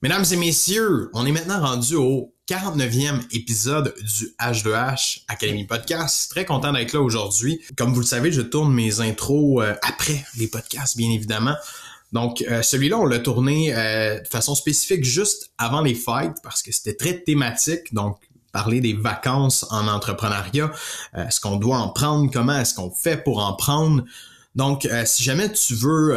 Mesdames et messieurs, on est maintenant rendu au 49e épisode du H2H Academy Podcast. Très content d'être là aujourd'hui. Comme vous le savez, je tourne mes intros euh, après les podcasts, bien évidemment. Donc, euh, celui-là, on l'a tourné euh, de façon spécifique juste avant les fights parce que c'était très thématique. Donc, parler des vacances en entrepreneuriat, est-ce qu'on doit en prendre, comment est-ce qu'on fait pour en prendre? Donc, si jamais tu veux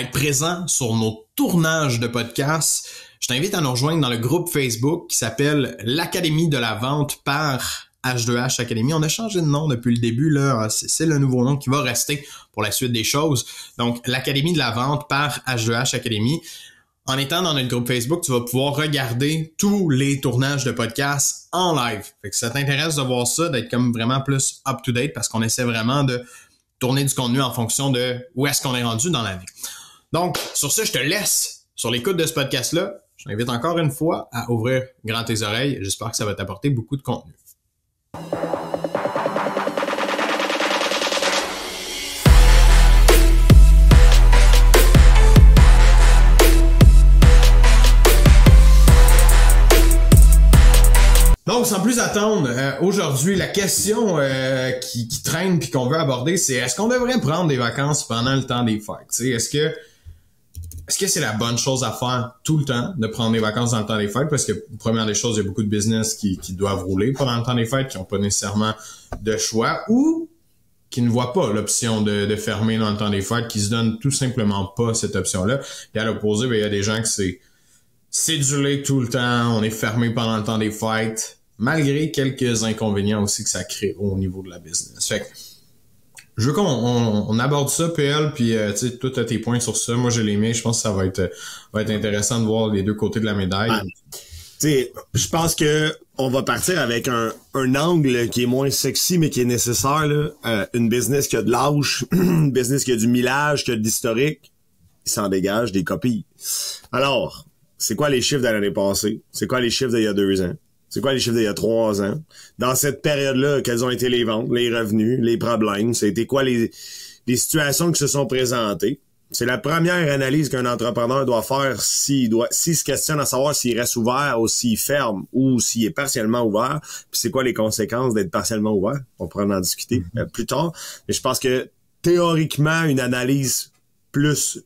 être présent sur nos tournages de podcasts, je t'invite à nous rejoindre dans le groupe Facebook qui s'appelle l'Académie de la vente par H2H Academy. On a changé de nom depuis le début, là. C'est le nouveau nom qui va rester pour la suite des choses. Donc, l'Académie de la vente par H2H Academy. En étant dans notre groupe Facebook, tu vas pouvoir regarder tous les tournages de podcasts en live. Que ça t'intéresse de voir ça, d'être comme vraiment plus up-to-date parce qu'on essaie vraiment de tourner du contenu en fonction de où est-ce qu'on est rendu dans l'année. Donc, sur ce, je te laisse sur l'écoute de ce podcast-là. Je t'invite encore une fois à ouvrir grand tes oreilles. J'espère que ça va t'apporter beaucoup de contenu. Donc, sans plus attendre, euh, aujourd'hui, la question euh, qui, traîne puis qu'on veut aborder, c'est est-ce qu'on devrait prendre des vacances pendant le temps des fêtes? Est-ce que est-ce que c'est la bonne chose à faire tout le temps de prendre des vacances dans le temps des fêtes? Parce que première des choses, il y a beaucoup de business qui, qui doivent rouler pendant le temps des fêtes, qui n'ont pas nécessairement de choix ou qui ne voient pas l'option de, de, fermer dans le temps des fêtes, qui se donnent tout simplement pas cette option-là. Et à l'opposé, ben, il y a des gens qui c'est cédulé tout le temps, on est fermé pendant le temps des fêtes malgré quelques inconvénients aussi que ça crée au niveau de la business. Fait que, je veux qu'on on, aborde ça, PL, puis euh, tu sais, toi, tes points sur ça. Moi, j'ai les miens. Je pense que ça va être, va être intéressant de voir les deux côtés de la médaille. tu sais, je pense que on va partir avec un, un angle qui est moins sexy, mais qui est nécessaire. Là. Euh, une business qui a de l'âge, une business qui a du millage, qui a de l'historique, il s'en dégage des copies. Alors, c'est quoi les chiffres de l'année passée? C'est quoi les chiffres d'il y a deux ans? C'est quoi les chiffres d'il y a trois ans? Dans cette période-là, quelles ont été les ventes, les revenus, les problèmes? C'était quoi les, les situations qui se sont présentées? C'est la première analyse qu'un entrepreneur doit faire s'il doit, s'il se questionne à savoir s'il reste ouvert ou s'il ferme ou s'il est partiellement ouvert. Puis c'est quoi les conséquences d'être partiellement ouvert? On pourra en discuter mm-hmm. euh, plus tard. Mais je pense que théoriquement, une analyse plus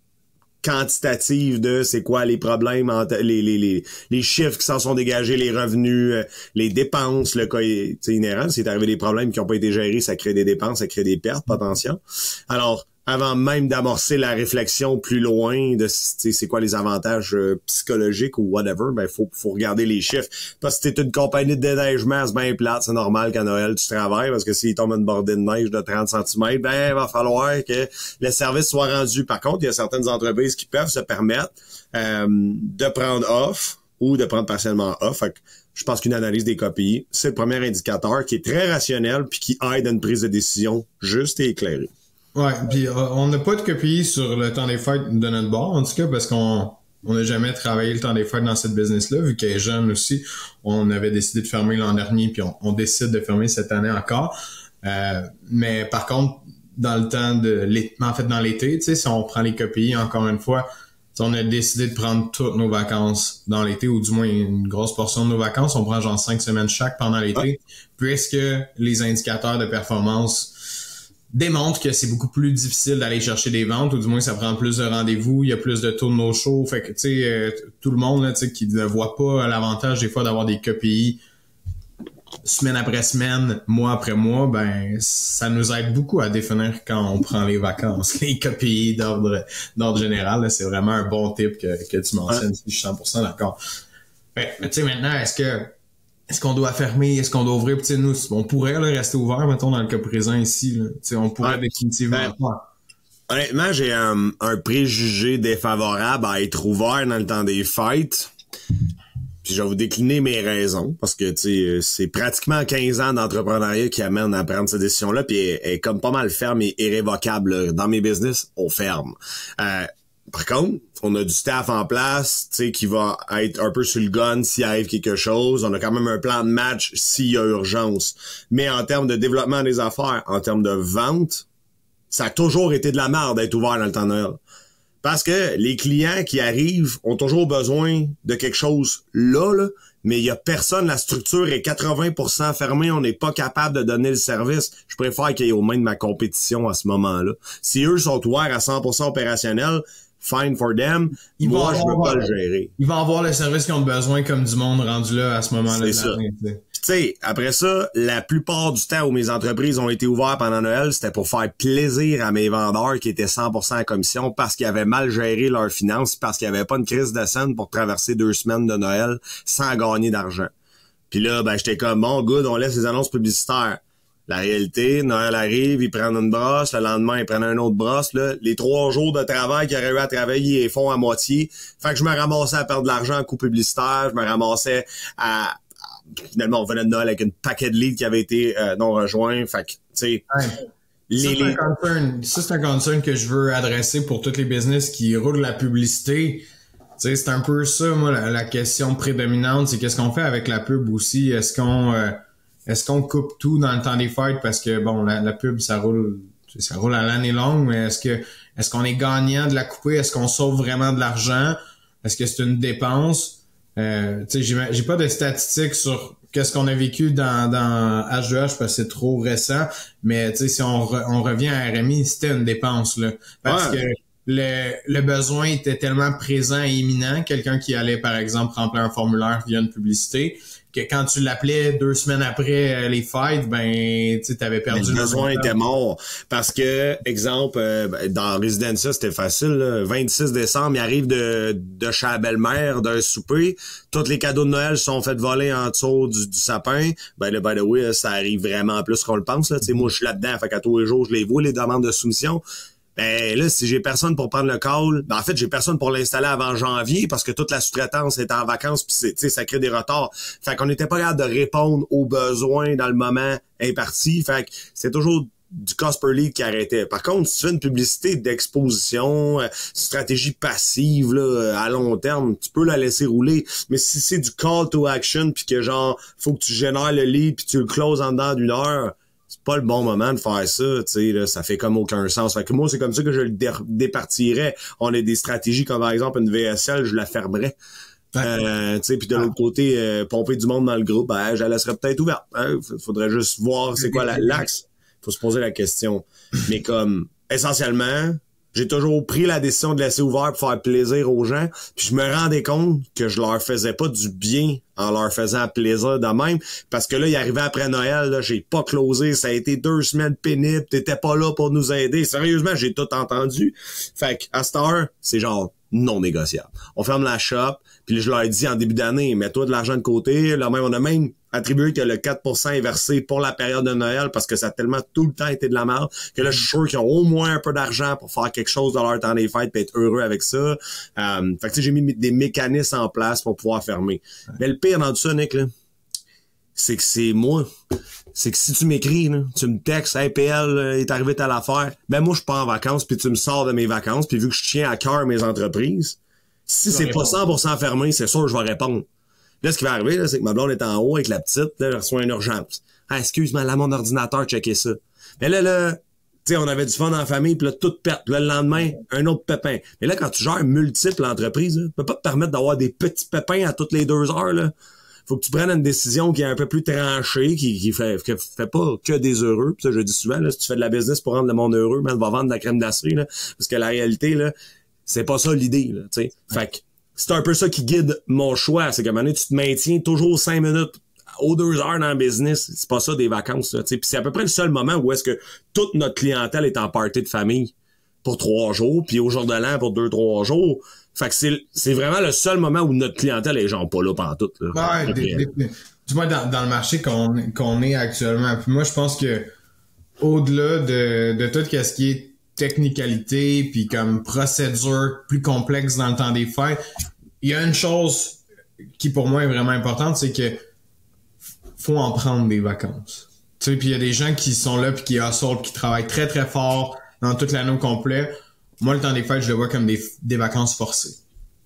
quantitative de c'est quoi les problèmes les, les, les, les chiffres qui s'en sont dégagés, les revenus, euh, les dépenses, le cas inhérent. C'est arrivé des problèmes qui n'ont pas été gérés, ça crée des dépenses, ça crée des pertes potentielles. Alors, avant même d'amorcer la réflexion plus loin de c'est quoi les avantages euh, psychologiques ou whatever, ben faut, faut regarder les chiffres. Parce que t'es une compagnie de déneigement, c'est bien plate, c'est normal qu'à Noël tu travailles parce que s'il tombe une bordée de neige de 30 cm, ben va falloir que le service soit rendu. Par contre, il y a certaines entreprises qui peuvent se permettre euh, de prendre off ou de prendre partiellement off. je pense qu'une analyse des copies, c'est le premier indicateur qui est très rationnel puis qui aide à une prise de décision juste et éclairée. Ouais, puis euh, on n'a pas de copie sur le temps des fêtes de notre bord, en tout cas, parce qu'on on n'a jamais travaillé le temps des fêtes dans cette business-là, vu qu'elle est jeune aussi. On avait décidé de fermer l'an dernier, puis on, décide de fermer cette année encore. Euh, mais par contre, dans le temps de l'été, en fait dans l'été, tu sais, si on prend les copies, encore une fois, on a décidé de prendre toutes nos vacances dans l'été, ou du moins une grosse portion de nos vacances. On prend genre cinq semaines chaque pendant l'été, puisque les indicateurs de performance démontre que c'est beaucoup plus difficile d'aller chercher des ventes, ou du moins ça prend plus de rendez-vous, il y a plus de tours de nos shows, fait que tu sais, euh, tout le monde là, qui ne voit pas l'avantage des fois d'avoir des KPI semaine après semaine, mois après mois, ben ça nous aide beaucoup à définir quand on prend les vacances. Les KPI d'ordre d'ordre général, c'est vraiment un bon type que, que tu mentionnes, je suis 100% d'accord. tu sais maintenant, est-ce que est-ce qu'on doit fermer, est-ce qu'on doit ouvrir? Puis, nous, on pourrait rester ouvert, mettons, dans le cas présent ici. Là. on pourrait définitivement ben, Honnêtement, j'ai un, préjugé défavorable à être ouvert dans le temps des fêtes. Puis je vais vous décliner mes raisons, parce que c'est pratiquement 15 ans d'entrepreneuriat qui amène à prendre cette décision-là, puis elle, est comme pas mal ferme et irrévocable. Dans mes business, on ferme. Euh, par contre, on a du staff en place, tu sais, qui va être un peu sur le gun s'il arrive quelque chose. On a quand même un plan de match s'il y a urgence. Mais en termes de développement des affaires, en termes de vente, ça a toujours été de la merde d'être ouvert dans le temps de. Parce que les clients qui arrivent ont toujours besoin de quelque chose là, mais il y a personne, la structure est 80% fermée, on n'est pas capable de donner le service. Je préfère qu'il y ait au moins de ma compétition à ce moment-là. Si eux sont ouverts à 100% opérationnel, fine for them. Ils Moi, je veux pas le gérer. Ils vont avoir le service qu'ils ont besoin comme du monde rendu là à ce moment-là. C'est ça. Tu sais, après ça, la plupart du temps où mes entreprises ont été ouvertes pendant Noël, c'était pour faire plaisir à mes vendeurs qui étaient 100% en commission parce qu'ils avaient mal géré leurs finances, parce qu'il n'y avait pas une crise de scène pour traverser deux semaines de Noël sans gagner d'argent. Puis là, ben, j'étais comme, bon, good, on laisse les annonces publicitaires. La réalité, Noël arrive, ils prennent une brosse, le lendemain, ils prennent une autre brosse. Là. Les trois jours de travail qu'ils auraient eu à travailler, ils font à moitié. Fait que je me ramassais à perdre de l'argent en coût publicitaire, je me ramassais à... Finalement, on venait de Noël avec une paquet de leads qui avait été euh, non rejoints. Fait que, tu sais... Ça, c'est un concern que je veux adresser pour tous les business qui roulent la publicité. c'est un peu ça, moi, la, question prédominante, c'est qu'est-ce qu'on fait avec la pub aussi? Est-ce qu'on... Euh, est-ce qu'on coupe tout dans le temps des fêtes? Parce que bon la, pub ça roule ça roule à l'année longue mais est-ce que est-ce qu'on est gagnant de la couper? Est-ce qu'on sauve vraiment de l'argent? Est-ce que c'est une dépense? Euh, tu sais j'ai pas de statistiques sur qu'est-ce qu'on a vécu dans dans H2H parce que c'est trop récent mais tu sais si on, on revient à RMI c'était une dépense là. Parce que le, le besoin était tellement présent et imminent. Quelqu'un qui allait par exemple remplir un formulaire via une publicité que quand tu l'appelais deux semaines après euh, les fights, ben tu avais perdu le besoin était mort. Parce que exemple euh, ben, dans Residencia c'était facile 26 décembre il arrive de de chez la belle-mère d'un souper. Tous les cadeaux de Noël sont faits voler en dessous du, du sapin. Ben le by the way ça arrive vraiment plus qu'on le pense là. Tu sais moi je suis là-dedans. Fait qu'à tous les jours je les vois les demandes de soumission ben là, si j'ai personne pour prendre le call, ben en fait, j'ai personne pour l'installer avant janvier parce que toute la sous-traitance est en vacances puis ça crée des retards. Fait qu'on n'était pas capable de répondre aux besoins dans le moment imparti. Fait que c'est toujours du cost per lead qui arrêtait. Par contre, si tu fais une publicité d'exposition, euh, stratégie passive là, à long terme, tu peux la laisser rouler. Mais si c'est du call to action puis que genre faut que tu génères le lead puis tu le closes en dedans d'une heure, c'est pas le bon moment de faire ça, tu sais, ça fait comme aucun sens. Fait que moi, c'est comme ça que je le départirais. On a des stratégies comme par exemple une VSL, je la fermerais. Euh, tu sais, puis de l'autre côté, euh, pomper du monde dans le groupe, ben, je la laisserais peut-être ouverte. Hein. Faudrait juste voir c'est quoi l'axe. Faut se poser la question. Mais comme essentiellement, j'ai toujours pris la décision de laisser ouvert pour faire plaisir aux gens. Puis je me rendais compte que je leur faisais pas du bien en leur faisant plaisir de même. Parce que là, il arrivait après Noël, là, j'ai pas closé. Ça a été deux semaines pénibles. T'étais pas là pour nous aider. Sérieusement, j'ai tout entendu. Fait qu'à cette heure, c'est genre non négociable. On ferme la shop, puis je leur ai dit en début d'année, mets-toi de l'argent de côté. Là même, on a même attribué que le 4% est versé pour la période de Noël parce que ça a tellement tout le temps été de la merde que là, je suis sûr qu'ils ont au moins un peu d'argent pour faire quelque chose dans leur temps des fêtes et être heureux avec ça. Euh, fait que j'ai mis des mécanismes en place pour pouvoir fermer. Mais le pire dans tout ça, Nick, c'est que c'est moi. C'est que si tu m'écris, tu me textes, hey PL, euh, est arrivé à l'affaire, ben moi je pars en vacances, puis tu me sors de mes vacances, puis vu que je tiens à cœur mes entreprises, si c'est pas 100% fermé, c'est sûr que je vais répondre. Là, ce qui va arriver, c'est que ma blonde est en haut avec la petite, là, elle reçoit une urgence. Ah, excuse-moi, là, mon ordinateur, checker ça. Mais là, là, tu sais, on avait du fun la famille, puis là, tout pète. Là, le lendemain, un autre pépin. Mais là, quand tu gères multiples entreprises, tu peux pas te permettre d'avoir des petits pépins à toutes les deux heures, là. Faut que tu prennes une décision qui est un peu plus tranchée, qui, qui fait, fait pas que des heureux. Puis ça, je dis souvent, là, si tu fais de la business pour rendre le monde heureux, mais va vendre de la crème d'acier, là. Parce que la réalité, là, c'est pas ça l'idée, là, tu sais. Fait que c'est un peu ça qui guide mon choix. C'est que maintenant, tu te maintiens toujours cinq minutes aux deux heures dans le business. C'est pas ça des vacances. Puis c'est à peu près le seul moment où est-ce que toute notre clientèle est en partie de famille pour trois jours, puis au jour de l'an pour deux, trois jours. Fait que c'est, vraiment le seul moment où notre clientèle est genre pas là pendant tout. Là, ouais, du moins dans, dans, le marché qu'on, qu'on est actuellement. Puis moi, je pense que au-delà de, de tout ce qui est technicalité puis comme procédure plus complexe dans le temps des fêtes. Il y a une chose qui pour moi est vraiment importante, c'est que faut en prendre des vacances. Tu sais, puis il y a des gens qui sont là puis qui assaultent, qui travaillent très très fort dans toute l'année au complet. Moi, le temps des fêtes, je le vois comme des, des vacances forcées.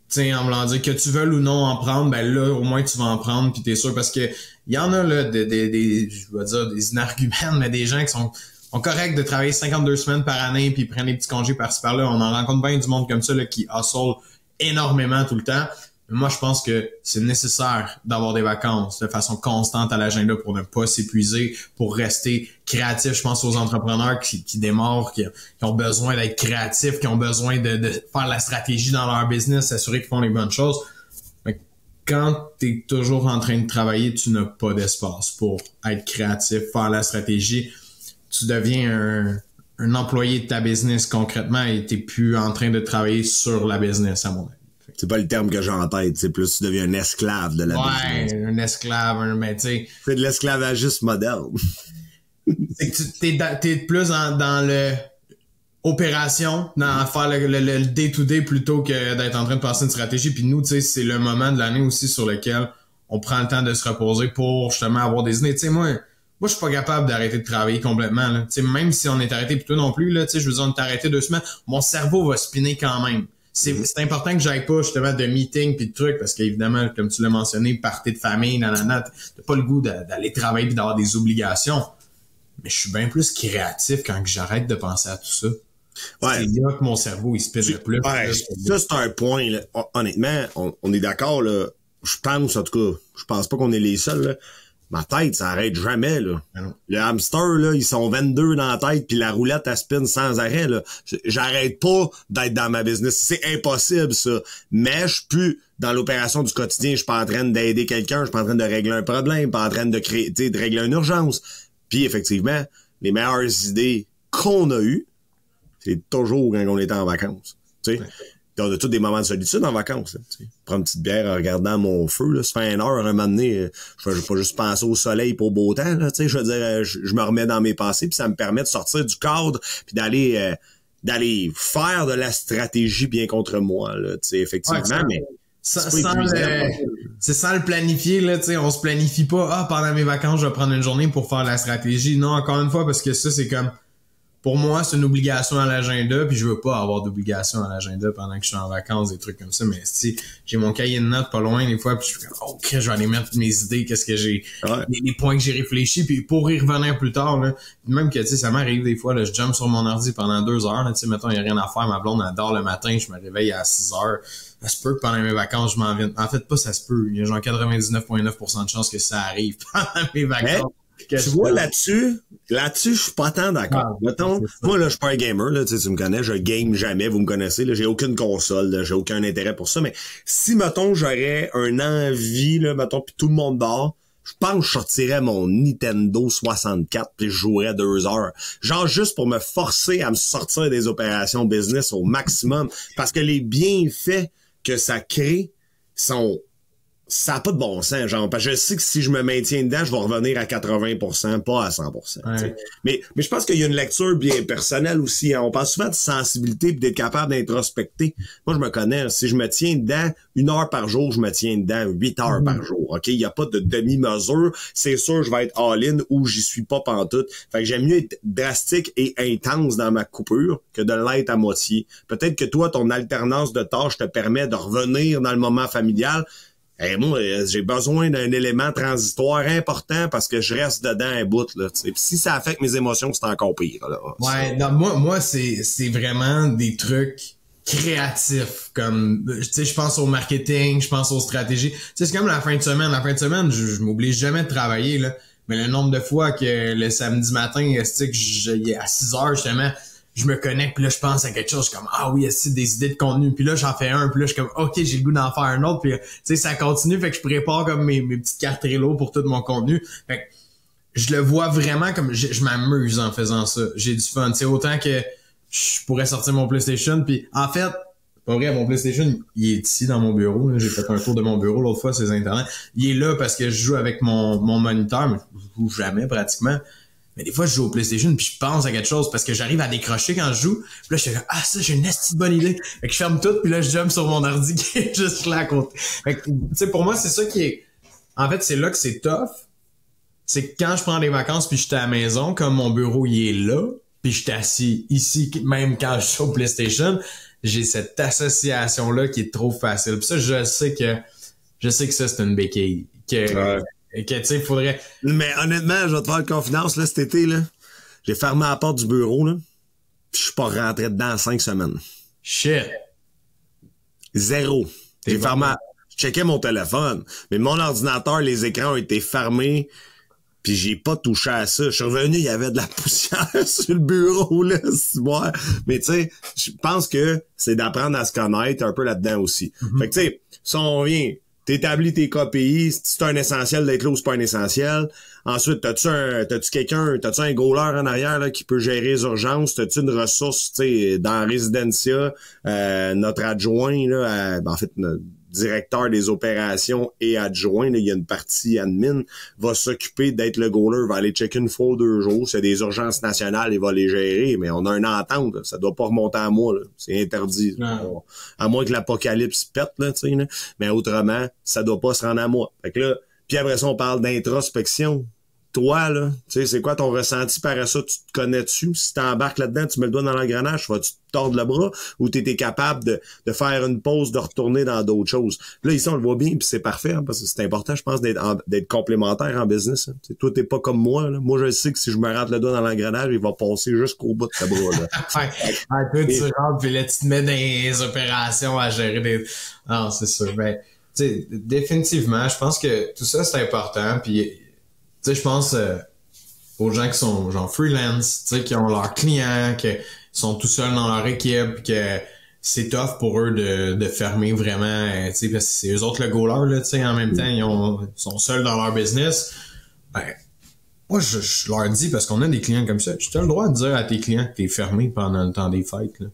Tu sais, en me dire que tu veux ou non en prendre, ben là, au moins tu vas en prendre, puis t'es sûr, parce que il y en a là des, des, des je vais dire des inarguments, mais des gens qui sont sont corrects de travailler 52 semaines par année puis prendre des petits congés par-ci par-là. On en rencontre bien du monde comme ça là, qui hustle énormément tout le temps. Moi, je pense que c'est nécessaire d'avoir des vacances de façon constante à l'agenda pour ne pas s'épuiser, pour rester créatif. Je pense aux entrepreneurs qui, démarrent, qui, ont besoin d'être créatifs, qui ont besoin de, faire la stratégie dans leur business, s'assurer qu'ils font les bonnes choses. Mais quand tu es toujours en train de travailler, tu n'as pas d'espace pour être créatif, faire la stratégie. Tu deviens un, un employé de ta business concrètement et t'es plus en train de travailler sur la business, à mon avis. C'est pas le terme que j'ai en tête, c'est plus tu deviens un esclave de la ouais, un esclave, un, mais tu sais. C'est de l'esclavagisme moderne. c'est que tu t'es, plus dans, le opération, dans faire le day-to-day plutôt que d'être en train de passer une stratégie. Puis nous, tu sais, c'est le moment de l'année aussi sur lequel on prend le temps de se reposer pour justement avoir des idées. Tu sais, moi, moi, je suis pas capable d'arrêter de travailler complètement. Là. même si on est arrêté plutôt non plus, là, je veux dire, on est arrêté deux semaines, mon cerveau va spinner quand même. Mm-hmm. c'est important que j'aille pas justement de meeting puis de trucs parce qu'évidemment comme tu l'as mentionné partie de famille nanana t'as pas le goût d'aller travailler puis d'avoir des obligations mais je suis bien plus créatif quand j'arrête de penser à tout ça ouais. c'est là que mon cerveau il se le plus ouais, ça c'est un point là. honnêtement on, on est d'accord là je pense en tout cas je pense pas qu'on est les seuls là ma tête, ça arrête jamais, là. Ah le hamster, là, ils sont 22 dans la tête, puis la roulette, elle spin sans arrêt, là. J'arrête pas d'être dans ma business. C'est impossible, ça. Mais je suis plus dans l'opération du quotidien. Je suis pas en train d'aider quelqu'un, je suis pas en train de régler un problème, pas en train de créer, de régler une urgence. Puis, effectivement, les meilleures idées qu'on a eues, c'est toujours quand on était en vacances. Tu sais on a tous des moments de solitude en vacances. Là, Prends une petite bière en regardant mon feu, là, ça fait une heure, un moment donné, euh, je vais pas juste penser au soleil pour au beau temps. Là, je veux dire, euh, je, me remets dans mes pensées, puis ça me permet de sortir du cadre, puis d'aller euh, d'aller faire de la stratégie bien contre moi. Là, effectivement, mais. Sans, le, c'est sans le planifier là, tu sais, on se planifie pas. Ah, pendant mes vacances, je vais prendre une journée pour faire la stratégie. Non, encore une fois, parce que ça, c'est comme pour moi, c'est une obligation à l'agenda, puis je veux pas avoir d'obligation à l'agenda pendant que je suis en vacances, des trucs comme ça. Mais si j'ai mon cahier de notes pas loin des fois, puis je suis comme OK, je vais aller mettre mes idées, qu'est-ce que j'ai, les, points que j'ai réfléchi, puis pour y revenir plus tard, là, même que tu sais, ça m'arrive des fois, là, je jump sur mon ordi pendant deux heures, tu sais, mettons, il y a rien à faire, ma blonde adore le matin, je me réveille à 6 heures. Ça se peut que pendant mes vacances, je m'en vienne. En fait, pas ça se peut. Il y a genre 99,9% de chances que ça arrive pendant mes vacances tu vois, là-dessus, là-dessus, je suis pas tant d'accord. Ah, moi, là, je suis pas un gamer, là, tu, me connais, je game jamais, vous me connaissez, là, j'ai aucune console, j'ai aucun intérêt pour ça, mais si, mettons, j'aurais un envie, là, mettons, puis tout le monde dort, je pense que je sortirais mon Nintendo 64 puis je jouerais deux heures. Genre juste pour me forcer à me sortir des opérations business au maximum. Parce que les bienfaits que ça crée sont ça n'a pas de bon sens, genre, parce que je sais que si je me maintiens dedans, je vais revenir à 80%, pas à 100%. Mais, mais je pense qu'il y a une lecture bien personnelle aussi. Hein. On parle souvent de sensibilité et d'être capable d'introspecter. Moi, je me connais. Si je me tiens dedans une heure par jour, je me tiens dedans huit heures par mm. jour. OK? Il n'y a pas de demi-mesure. C'est sûr, je vais être all-in ou j'y suis pas pantoute. Fait que j'aime mieux être drastique et intense dans ma coupure que de l'être à moitié. Peut-être que toi, ton alternance de tâches te permet de revenir dans le moment familial Hey, moi, euh, j'ai besoin d'un élément transitoire important parce que je reste dedans un bout. Là, Puis si ça affecte mes émotions, c'est encore pire. Là, ouais, non, moi, moi c'est, c'est vraiment des trucs créatifs. Comme tu sais, je pense au marketing, je pense aux stratégies. Tu sais, c'est comme la fin de semaine. La fin de semaine, je, je m'oblige jamais de travailler. Là. Mais le nombre de fois que le samedi matin, que j'ai à 6 heures justement je me connecte, puis là, je pense à quelque chose, comme, ah oui, est des idées de contenu, puis là, j'en fais un, puis là, je suis comme, ok, j'ai le goût d'en faire un autre, puis tu sais, ça continue, fait que je prépare comme mes, mes petites cartes Trello pour tout mon contenu. Fait que je le vois vraiment comme, je, m'amuse en faisant ça. J'ai du fun, sais, autant que je pourrais sortir mon PlayStation, puis en fait, pas vrai, mon PlayStation, il est ici dans mon bureau. J'ai fait un tour de mon bureau l'autre fois sur Internet. Il est là parce que je joue avec mon, mon moniteur, mais je joue jamais pratiquement. Mais des fois, je joue au PlayStation puis je pense à quelque chose parce que j'arrive à décrocher quand je joue. Puis là, je suis comme, ah, ça, j'ai une petite bonne idée. Fait que je ferme tout puis là, je jump sur mon ordi qui est juste là à côté. Fait que, tu sais, pour moi, c'est ça qui est... En fait, c'est là que c'est tough. C'est quand je prends des vacances puis je suis à la maison, comme mon bureau, il est là, puis je suis assis ici, même quand je suis au PlayStation, j'ai cette association-là qui est trop facile. Puis ça, je sais que... Je sais que ça, c'est une béquille. Que, et que, tu sais, faudrait... Mais honnêtement, je vais te faire confidence, là, cet été, là. J'ai fermé la porte du bureau, là. Je suis pas rentré dedans en cinq semaines. Shit. Zéro. J'ai fermé. Je checkais mon téléphone, mais mon ordinateur, les écrans ont été fermés. Puis j'ai pas touché à ça. Je suis revenu, il y avait de la poussière sur le bureau, là, moi. Mais tu sais, je pense que c'est d'apprendre à se connaître un peu là-dedans aussi. Mhm. Fait que tu sais, si on vient, t'établis tes KPI, si c'est un essentiel d'être là ou c'est pas un essentiel. Ensuite, t'as-tu un, t'as-tu quelqu'un, t'as-tu un goaler en arrière, là, qui peut gérer les urgences? T'as-tu une ressource, tu sais, dans Residencia, euh, notre adjoint, là, ben, en fait, directeur des opérations et adjoint, là, il y a une partie admin, va s'occuper d'être le goaler, va aller checker une fois ou deux jours. A des urgences nationales, il va les gérer, mais on a une entente, là. ça doit pas remonter à moi, c'est interdit. À moins que l'apocalypse pète, là. mais autrement, ça doit pas se rendre à moi. Fait que là, puis après ça, on parle d'introspection. Toi, là, tu sais, c'est quoi ton ressenti par ça? Tu te connais-tu? Si t'embarques là-dedans, tu mets le doigt dans l'engrenage, vas-tu te le bras? Ou t'étais capable de, de faire une pause, de retourner dans d'autres choses? Là, ici, on le voit bien, puis c'est parfait, hein, parce que c'est important, je pense, d'être, en- d'être complémentaire en business. Hein. Tu sais, Toi, t'es pas comme moi. Là. Moi, je sais que si je me rentre le doigt dans l'engrenage, il va passer jusqu'au bout de ta bras. Là. Ouais, toi, tu rentres, puis là, tu te mets les opérations à gérer des... Non, c'est sûr. Ben, tu sais, définitivement, je pense que tout ça, c'est important. Puis, tu sais, je pense euh, aux gens qui sont genre freelance, tu sais, qui ont leurs clients, qui sont tout seuls dans leur équipe, que c'est tough pour eux de, de fermer vraiment, euh, tu sais, parce que c'est eux autres le goaler, là, tu sais, en même temps, ils, ont, ils sont seuls dans leur business. Ben, moi, je, je leur dis, parce qu'on a des clients comme ça, tu as le droit de dire à tes clients que t'es fermé pendant le temps des fêtes. Là.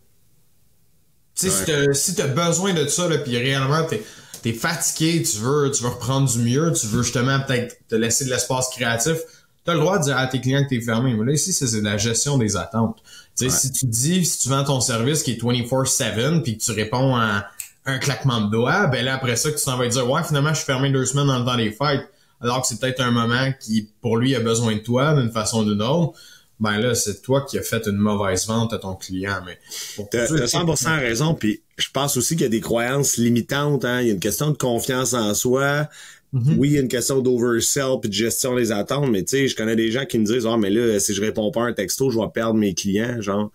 Tu sais, si t'as- si t'as besoin de ça, là, puis réellement t'es es fatigué, tu veux, tu veux reprendre du mieux, tu veux justement peut-être te laisser de l'espace créatif, t'as le droit de dire à tes clients que t'es fermé. Mais là, ici, c'est c'est de la gestion des attentes. Tu sais, si tu dis, si tu vends ton service qui est 24-7, puis que tu réponds à un claquement de doigts, ben là, après ça, que tu t'en vas dire, ouais, finalement, je suis fermé deux semaines dans le temps des fêtes, alors que c'est peut-être un moment qui, pour lui, a besoin de toi d'une façon ou d'une autre, ben là, c'est toi qui as fait une mauvaise vente à ton client. Mais pour T'as tous ceux t'as qui- 100% raison, puis je pense aussi qu'il y a des croyances limitantes. Hein? Il y a une question de confiance en soi. Mhm. Oui, il y a une question d'oversell puis de gestion des attentes, mais tu sais, je connais des gens qui me disent « Ah, mais là, si je réponds pas à un texto, je vais perdre mes clients. » Genre,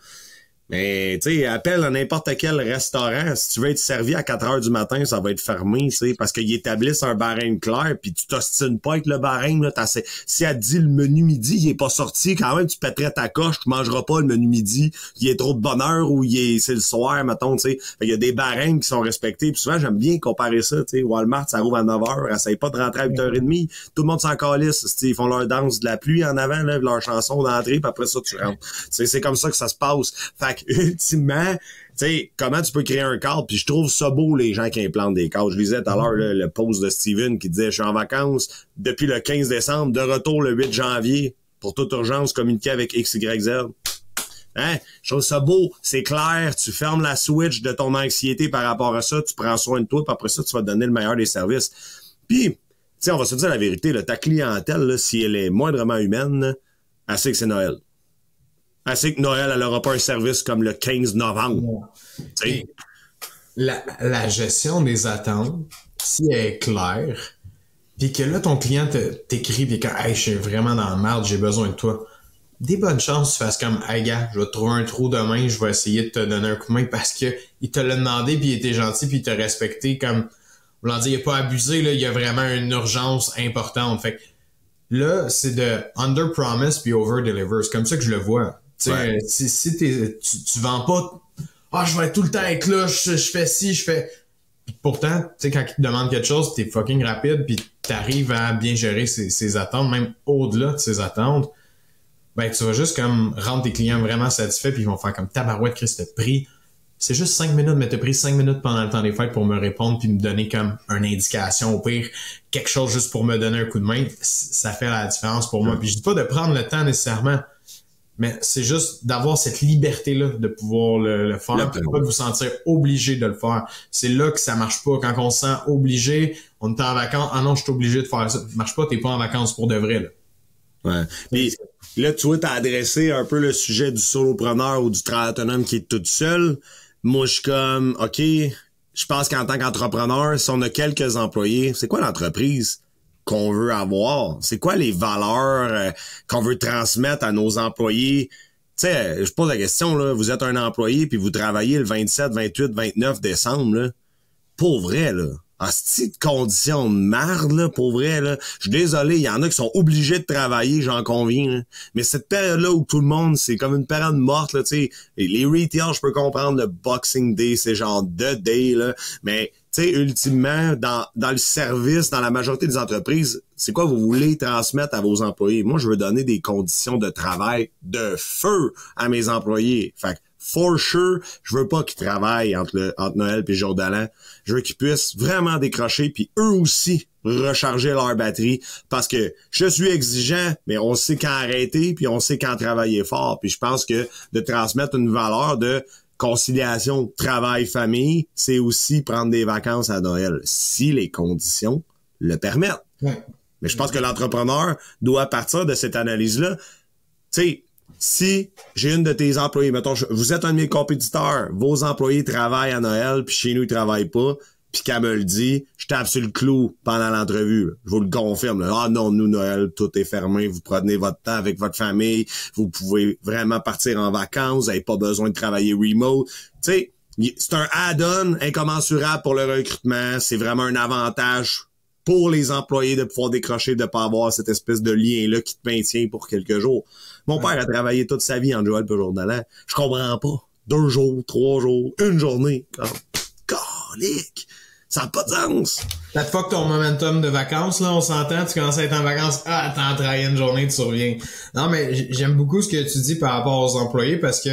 mais tu sais, appelle à n'importe quel restaurant. Si tu veux être servi à 4 heures du matin, ça va être fermé, tu parce qu'ils établissent un barème clair, puis tu t'ostines pas avec le barème. Là, T'as- si elle te dit le menu midi, il est pas sorti, quand même, tu pèterais ta coche, tu mangeras pas le menu midi, il est trop de bonne heure ou il est c'est le soir, mettons, tu sais. Qu'il y a des barèmes qui sont respectés. Puis souvent, j'aime bien comparer ça, tu sais. Walmart, ça rouvre à 9h, essaye pas de rentrer à 8h30. Tout le monde s'en calisse. Ils font leur danse de la pluie en avant, là, leur chanson d'entrée, puis après ça, tu rentres. C'est comme ça que ça se passe. Fait ultimement, tu sais, comment tu peux créer un cadre? Puis je trouve ça beau, les gens qui implantent des cadres. Je lisais tout à l'heure le post de Steven qui disait « Je suis en vacances depuis le 15 décembre, de retour le 8 janvier. Pour toute urgence, communiquer avec XYZ. » Hein? Je trouve ça beau, c'est clair, tu fermes la switch de ton anxiété par rapport à ça, tu prends soin de toi, puis après ça, tu vas te donner le meilleur des services. Puis, tu sais, on va se dire la vérité, là, ta clientèle, là, si elle est moindrement humaine, elle sait que c'est Noël. Elle sait que Noël, elle aura pas un service comme le 15 novembre. La, la gestion des attentes, si elle est claire, puis que là, ton client t'écrit, puis que hey, je suis vraiment dans la merde, j'ai besoin de toi. Des bonnes chances tu fasses comme Hey gars, je vais te trouver un trou demain, je vais essayer de te donner un coup de main parce que il te l'a demandé, puis il était gentil, puis il t'a respecté comme. Voulant dire, il a pas abusé, là, il y a vraiment une urgence importante. Fait que là, c'est de under promise puis over deliver. C'est comme ça que je le vois. Ouais. si, si t'es- tu, tu vends pas ah, je vais tout le temps être là, je, je fais ci, je fais. Puis pourtant, tu sais, quand ils te demandent quelque chose, t'es fucking rapide, puis t'arrives à bien gérer ses, ses attentes, même au-delà de ses attentes. Ben, tu vas juste comme rendre tes clients vraiment satisfaits, puis ils vont faire comme tabarouette, Chris, t'as pris. C'est juste cinq minutes, mais t'as pris cinq minutes pendant le temps des fêtes pour me répondre, puis me donner comme une indication, au pire, quelque chose juste pour me donner un coup de main. Ça fait la différence pour moi. Puis je dis pas de prendre le temps nécessairement, mais c'est juste d'avoir cette liberté-là de pouvoir le, le faire, de pas de vous sentir obligé de le faire. C'est là que ça marche pas. Quand on se sent obligé, on est en vacances, ah non, je suis obligé de faire ça. Ça marche pas, t'es pas en vacances pour de vrai, là. Ouais. Puis là, tu vois, t'as adressé un peu le sujet du solopreneur ou du travail autonome qui est tout seul. Moi, je suis comme, OK, je pense qu'en tant qu'entrepreneur, si on a quelques employés, c'est quoi l'entreprise? Qu'on veut avoir? C'est quoi les valeurs euh, qu'on veut transmettre à nos employés? Tu sais, je pose la question, là, vous êtes un employé puis vous travaillez le 27, 28, 29 décembre, là. Pour vrai, là Hostie de conditions de merde, là, pour vrai, là. Je suis désolé, il y en a qui sont obligés de travailler, j'en conviens, Mais cette période-là où tout le monde, c'est comme une période morte, là, tu sais. Les retail, je peux comprendre, le Boxing Day, c'est genre deux day, là. Mais, sais, ultimement, dans, le service, dans la majorité des entreprises, c'est quoi vous voulez transmettre à vos employés? Moi, je veux donner des conditions de travail de feu à mes employés. Fait for sure, je veux pas qu'ils travaillent entre, Noël et jour. Je veux qu'ils puissent vraiment décrocher puis eux aussi recharger leur batterie parce que je suis exigeant, mais on sait quand arrêter puis on sait quand travailler fort. Puis je pense que de transmettre une valeur de conciliation travail-famille, c'est aussi prendre des vacances à Noël si les conditions le permettent. Mais je pense que l'entrepreneur doit partir de cette analyse-là. Tu sais, si j'ai une de tes employés, mettons, vous êtes un de mes compétiteurs, vos employés travaillent à Noël, puis chez nous, ils travaillent pas, puis qu'elle me le dit, je tape sur le clou pendant l'entrevue. Je vous le confirme. Ah non, nous, Noël, tout est fermé, vous prenez votre temps avec votre famille, vous pouvez vraiment partir en vacances, vous n'avez pas besoin de travailler remote. Tu sais, c'est un add-on incommensurable pour le recrutement, c'est vraiment un avantage pour les employés de pouvoir décrocher, de pas avoir cette espèce de lien-là qui te maintient pour quelques jours. Mon père a travaillé toute sa vie en Joël pour journal. Je comprends pas. Deux jours, trois jours, une journée. Comme! Ça n'a pas de sens. La fois que ton momentum de vacances, là, on s'entend, tu commences à être en vacances, ah, t'as travaillé une journée, tu surviens. Non, mais j'aime beaucoup ce que tu dis par rapport aux employés parce que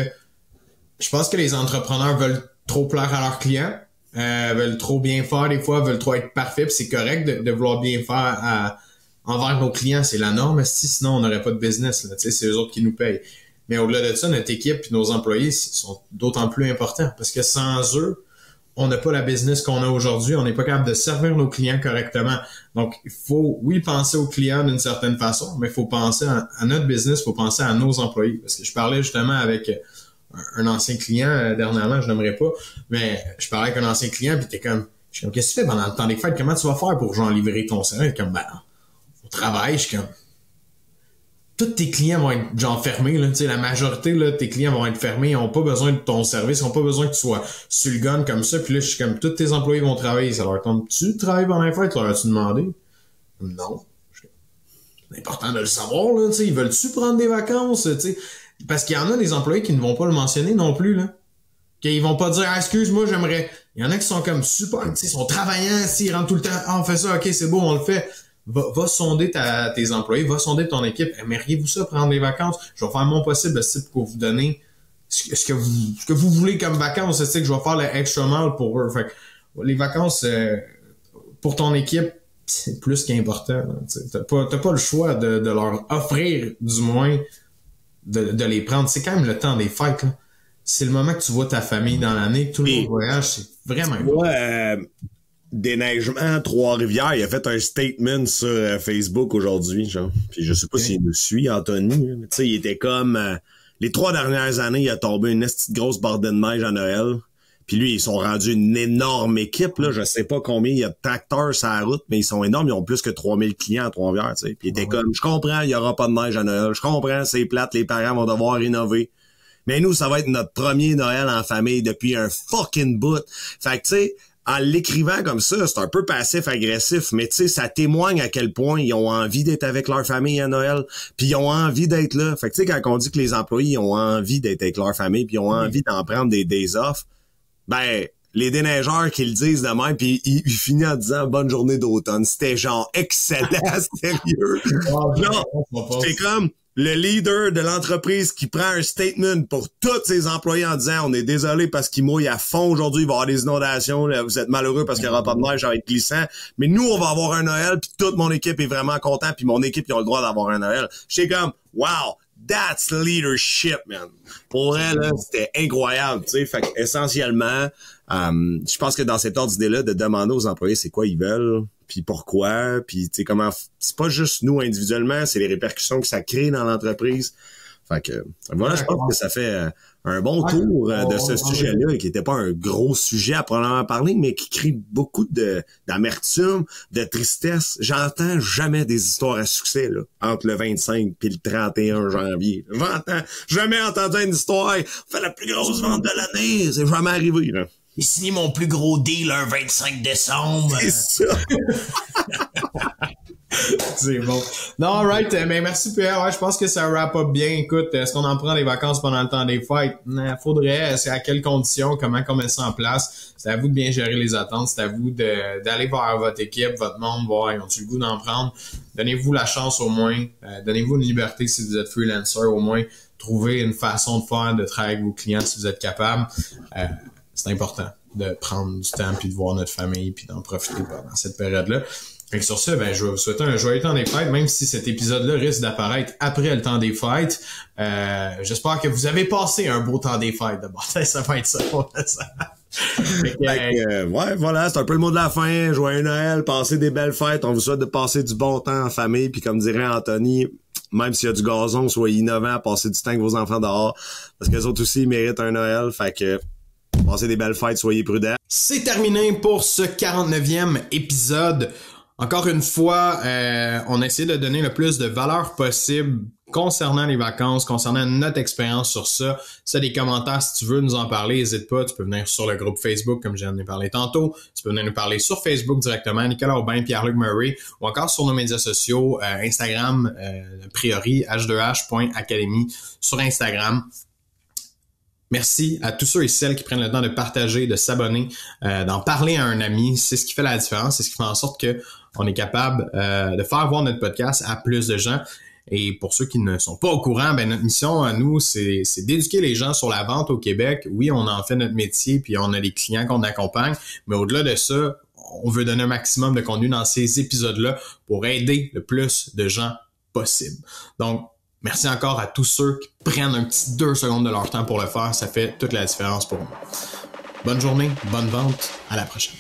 je pense que les entrepreneurs veulent trop plaire à leurs clients, euh, veulent trop bien faire des fois, veulent trop être parfaits, c'est correct de, vouloir bien faire envers nos clients, c'est la norme, sinon on n'aurait pas de business. C'est eux autres qui nous payent. Mais au-delà de ça, notre équipe et nos employés sont d'autant plus importants parce que sans eux, on n'a pas la business qu'on a aujourd'hui, on n'est pas capable de servir nos clients correctement. Donc, il faut, oui, penser aux clients d'une certaine façon, mais il faut penser à, notre business, il faut penser à nos employés. Parce que je parlais justement avec un, ancien client euh, dernièrement, je n'aimerais pas, mais je parlais avec un ancien client, puis t'es comme, je suis comme, qu'est-ce que tu fais pendant le temps des fêtes? Comment tu vas faire pour genre livrer ton service? Comme, ben, travail, je suis comme. Tous tes clients vont être genre fermés, là, la majorité de tes clients vont être fermés, ils n'ont pas besoin de ton service, ils n'ont pas besoin que tu sois sur le comme ça, puis là, je suis comme, tous tes employés vont travailler, ça leur tombe, tu travailles pendant les fêtes, leur as-tu demandé? Non. C'est important de le savoir, là, ils veulent-tu prendre des vacances, Parce qu'il y en a des employés qui ne vont pas le mentionner non plus, là. Qu'ils vont pas dire, ah, excuse-moi, j'aimerais. Il y en a qui sont comme super, ils sont travaillants, s'ils rentrent tout le temps, ah, on fait ça, ok, c'est beau, on le fait va, sonder ta, tes employés, va sonder ton équipe. Aimeriez-vous ça prendre des vacances? Je vais faire mon possible pour vous donner ce que vous, ce que vous voulez comme vacances. C'est que je vais faire le extra mal pour eux. Fait les vacances euh, pour ton équipe, c'est plus qu'important. T'as pas, pas le choix de, de, leur offrir, du moins, de, de les prendre. C'est quand même le temps des fêtes. C'est le moment que tu vois ta famille dans l'année, tout le voyage, c'est vraiment ouais, déneigement Trois-Rivières, il a fait un statement sur euh, Facebook aujourd'hui, genre. Puis je sais pas s'il me suit, Anthony, mais tu sais, il était comme euh, les trois dernières années, il a tombé une petite grosse bordée de neige à Noël. Puis lui, ils sont rendus une énorme équipe, là. Je sais pas combien il y a de tracteurs sur la route, mais ils sont énormes. Ils ont plus que 3000 clients à Trois-Rivières, tu sais. Puis il était comme, je comprends, il y aura pas de neige à Noël. Je comprends, c'est plate, les parents vont devoir rénover. Mais nous, ça va être notre premier Noël en famille depuis un fucking bout. Fait que, tu sais, en l'écrivant comme ça, c'est un peu passif-agressif, mais tu sais, ça témoigne à quel point ils ont envie d'être avec leur famille à Noël, puis ils ont envie d'être là. Fait que tu sais, quand on dit que les employés ont envie d'être avec leur famille, puis ils ont envie d'en prendre des days off, ben les déneigeurs qui le disent de même, puis il, finit en disant bonne journée d'automne. C'était genre excellent, sérieux. genre, c'est comme le leader de l'entreprise qui prend un statement pour tous ses employés en disant on est désolé parce qu'il mouille à fond aujourd'hui, il va y avoir des inondations, vous êtes malheureux parce qu'il n'y aura pas de neige, ça va être glissant, mais nous on va avoir un Noël puis toute mon équipe est vraiment content puis mon équipe ils ont le droit d'avoir un Noël. C'est comme wow, that's leadership man. Pour elle c'était incroyable, tu sais, fait essentiellement euh, je pense que dans cet ordre d'idée-là, de demander aux employés c'est quoi ils veulent, puis pourquoi, puis tu sais comment. C'est pas juste nous individuellement, c'est les répercussions que ça crée dans l'entreprise. Fait que, voilà, je pense que ça fait euh, un bon tour euh, de ce sujet-là, qui n'était pas un gros sujet à probablement parler, mais qui crée beaucoup de d'amertume, de tristesse. J'entends jamais des histoires à succès là, entre le 25 et le 31 janvier. J'entends jamais entendu une histoire. On fait la plus grosse vente de l'année, c'est jamais arrivé. Là. J'ai signé mon plus gros deal un 25 décembre. C'est ça. c'est bon. Non, right. Mais merci, Pierre. Ouais, je pense que ça wrap up bien. Écoute, est-ce qu'on en prend des vacances pendant le temps des fêtes? Il faudrait. C'est à quelles conditions? Comment qu'on met ça en place? C'est à vous de bien gérer les attentes. C'est à vous d'aller voir votre équipe, votre monde, voir, ils ont-tu le goût d'en prendre? Donnez-vous la chance au moins. Euh, donnez-vous une liberté si vous êtes freelancer au moins. Trouvez une façon de faire, de travailler avec vos clients si vous êtes capable. Euh, c'est important de prendre du temps puis de voir notre famille puis d'en profiter pendant cette période-là. Fait que sur ça, ben, je vais vous souhaiter un joyeux temps des fêtes, même si cet épisode-là risque d'apparaître après le temps des fêtes. Euh, J'espère que vous avez passé un beau temps des fêtes. D'abord, ça va être ça. ça. Euh, ouais, voilà, c'est un peu le mot de la fin. Joyeux Noël, passez des belles fêtes. On vous souhaite de passer du bon temps en famille. Puis comme dirait Anthony, même s'il y a du gazon, soyez innovants, passez du temps avec vos enfants dehors. Parce qu'eux autres aussi, ils méritent un Noël. Fait que Des belles fêtes, soyez prudents. C'est terminé pour ce 49e épisode. Encore une fois, euh, on a essayé de donner le plus de valeur possible concernant les vacances, concernant notre expérience sur ça. Si tu as des commentaires, si tu veux nous en parler, n'hésite pas. Tu peux venir sur le groupe Facebook, comme j'en ai parlé tantôt. Tu peux venir nous parler sur Facebook directement, Nicolas Aubin, Pierre-Luc Murray, ou encore sur nos médias sociaux, euh, Instagram, euh, priori, h2h.academy sur Instagram. Merci à tous ceux et celles qui prennent le temps de partager, de s'abonner, euh, d'en parler à un ami. C'est ce qui fait la différence. C'est ce qui fait en sorte que on est capable euh, de faire voir notre podcast à plus de gens. Et pour ceux qui ne sont pas au courant, ben notre mission à nous, c'est d'éduquer les gens sur la vente au Québec. Oui, on en fait notre métier, puis on a des clients qu'on accompagne, mais au-delà de ça, on veut donner un maximum de contenu dans ces épisodes-là pour aider le plus de gens possible. Donc, Merci encore à tous ceux qui prennent un petit deux secondes de leur temps pour le faire. Ça fait toute la différence pour moi. Bonne journée, bonne vente. À la prochaine.